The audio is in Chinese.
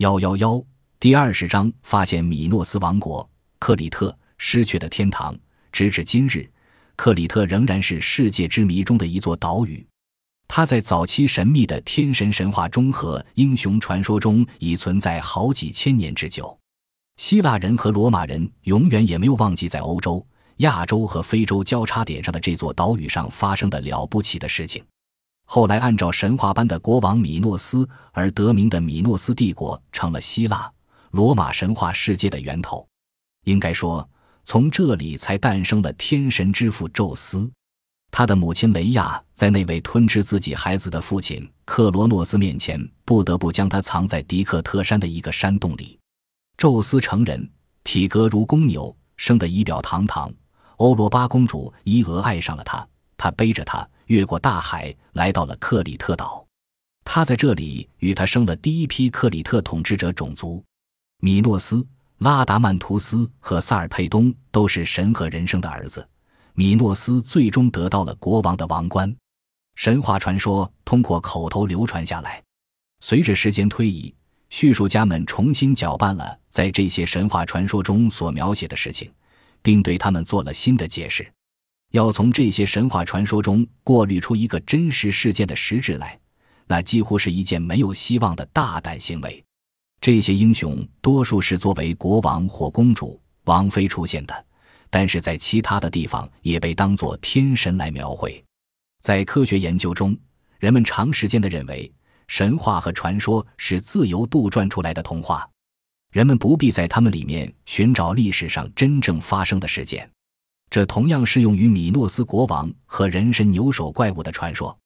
幺幺幺第二十章发现米诺斯王国克里特失去的天堂。直至今日，克里特仍然是世界之谜中的一座岛屿。它在早期神秘的天神神话中和英雄传说中已存在好几千年之久。希腊人和罗马人永远也没有忘记在欧洲、亚洲和非洲交叉点上的这座岛屿上发生的了不起的事情。后来，按照神话般的国王米诺斯而得名的米诺斯帝国，成了希腊、罗马神话世界的源头。应该说，从这里才诞生了天神之父宙斯。他的母亲雷亚在那位吞吃自己孩子的父亲克罗诺斯面前，不得不将他藏在迪克特山的一个山洞里。宙斯成人，体格如公牛，生得仪表堂堂。欧罗巴公主伊俄爱上了他，他背着她。越过大海，来到了克里特岛。他在这里与他生了第一批克里特统治者种族：米诺斯、拉达曼图斯和萨尔佩东，都是神和人生的儿子。米诺斯最终得到了国王的王冠。神话传说通过口头流传下来。随着时间推移，叙述家们重新搅拌了在这些神话传说中所描写的事情，并对他们做了新的解释。要从这些神话传说中过滤出一个真实事件的实质来，那几乎是一件没有希望的大胆行为。这些英雄多数是作为国王或公主、王妃出现的，但是在其他的地方也被当作天神来描绘。在科学研究中，人们长时间的认为神话和传说是自由杜撰出来的童话，人们不必在他们里面寻找历史上真正发生的事件。这同样适用于米诺斯国王和人身牛首怪物的传说。